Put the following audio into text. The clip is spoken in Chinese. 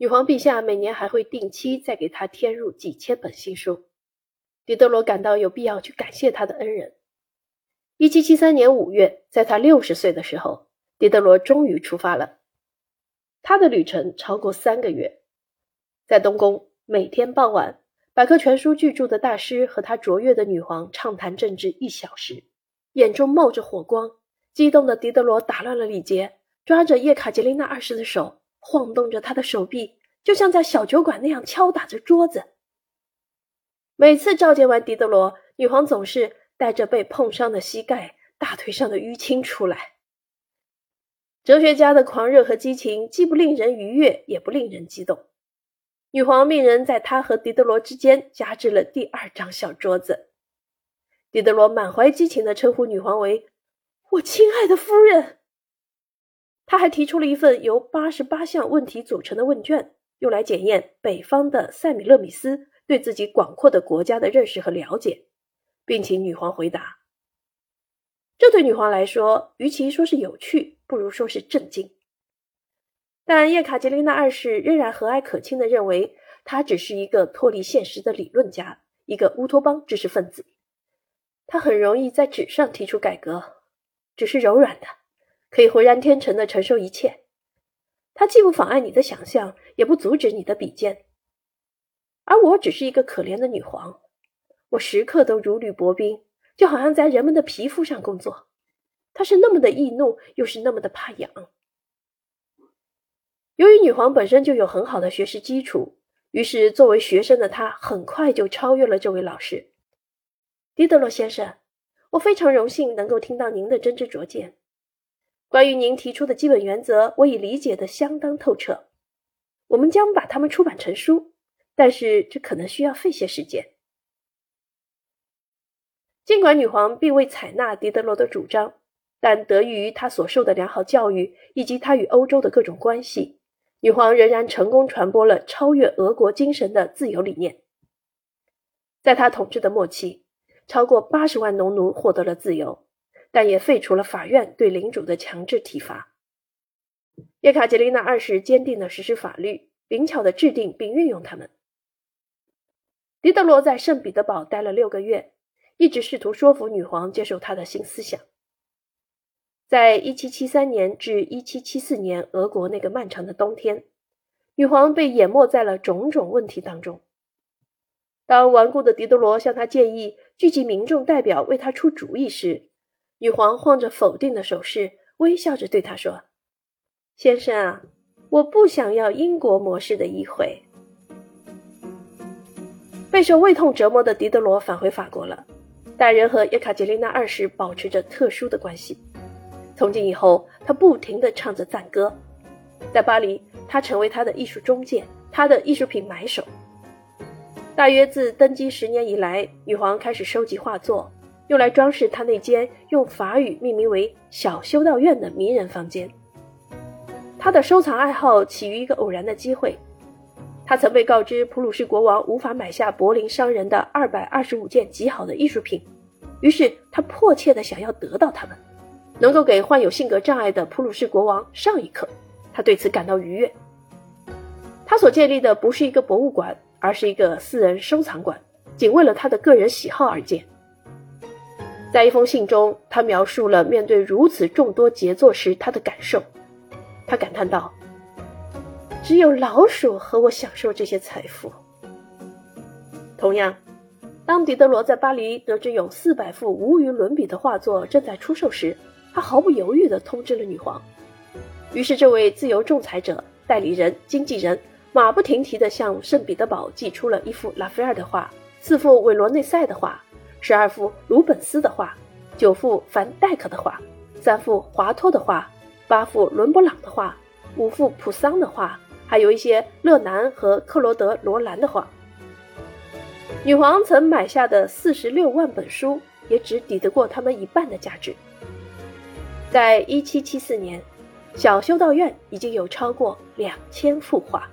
女皇陛下每年还会定期再给他添入几千本新书。狄德罗感到有必要去感谢他的恩人。一七七三年五月，在他六十岁的时候，狄德罗终于出发了。他的旅程超过三个月，在东宫，每天傍晚，百科全书巨著的大师和他卓越的女皇畅谈政治一小时，眼中冒着火光。激动的狄德罗打乱了礼节，抓着叶卡捷琳娜二世的手，晃动着他的手臂，就像在小酒馆那样敲打着桌子。每次召见完狄德罗，女皇总是带着被碰伤的膝盖、大腿上的淤青出来。哲学家的狂热和激情既不令人愉悦，也不令人激动。女皇命人在他和狄德罗之间加置了第二张小桌子。狄德罗满怀激情地称呼女皇为“我亲爱的夫人”。他还提出了一份由八十八项问题组成的问卷，用来检验北方的塞米勒米斯。对自己广阔的国家的认识和了解，并请女皇回答。这对女皇来说，与其说是有趣，不如说是震惊。但叶卡捷琳娜二世仍然和蔼可亲地认为，他只是一个脱离现实的理论家，一个乌托邦知识分子。他很容易在纸上提出改革，只是柔软的，可以浑然天成的承受一切。它既不妨碍你的想象，也不阻止你的比肩。而我只是一个可怜的女皇，我时刻都如履薄冰，就好像在人们的皮肤上工作。她是那么的易怒，又是那么的怕痒。由于女皇本身就有很好的学识基础，于是作为学生的她很快就超越了这位老师。狄德罗先生，我非常荣幸能够听到您的真知灼见。关于您提出的基本原则，我已理解的相当透彻。我们将把它们出版成书。但是这可能需要费些时间。尽管女皇并未采纳狄德罗的主张，但得益于他所受的良好教育以及他与欧洲的各种关系，女皇仍然成功传播了超越俄国精神的自由理念。在他统治的末期，超过八十万农奴获得了自由，但也废除了法院对领主的强制体罚。叶卡捷琳娜二世坚定地实施法律，灵巧地制定并运用它们。狄德罗在圣彼得堡待了六个月，一直试图说服女皇接受他的新思想。在1773年至1774年俄国那个漫长的冬天，女皇被淹没在了种种问题当中。当顽固的狄德罗向他建议聚集民众代表为他出主意时，女皇晃着否定的手势，微笑着对他说：“先生啊，我不想要英国模式的议会。”备受胃痛折磨的狄德罗返回法国了，但仍和叶卡捷琳娜二世保持着特殊的关系。从今以后，他不停地唱着赞歌。在巴黎，他成为他的艺术中介，他的艺术品买手。大约自登基十年以来，女皇开始收集画作，用来装饰他那间用法语命名为“小修道院”的迷人房间。他的收藏爱好起于一个偶然的机会。他曾被告知普鲁士国王无法买下柏林商人的二百二十五件极好的艺术品，于是他迫切地想要得到它们，能够给患有性格障碍的普鲁士国王上一课。他对此感到愉悦。他所建立的不是一个博物馆，而是一个私人收藏馆，仅为了他的个人喜好而建。在一封信中，他描述了面对如此众多杰作时他的感受。他感叹道。只有老鼠和我享受这些财富。同样，当狄德罗在巴黎得知有四百幅无与伦比的画作正在出售时，他毫不犹豫地通知了女皇。于是，这位自由仲裁者、代理人、经纪人马不停蹄地向圣彼得堡寄出了一幅拉斐尔的画、四幅韦罗内塞的画、十二幅鲁本斯的画、九幅凡戴克的画、三幅华托的画、八幅伦勃朗的画、五幅普桑的画。还有一些勒南和克罗德·罗兰的画。女皇曾买下的四十六万本书，也只抵得过他们一半的价值。在一七七四年，小修道院已经有超过两千幅画。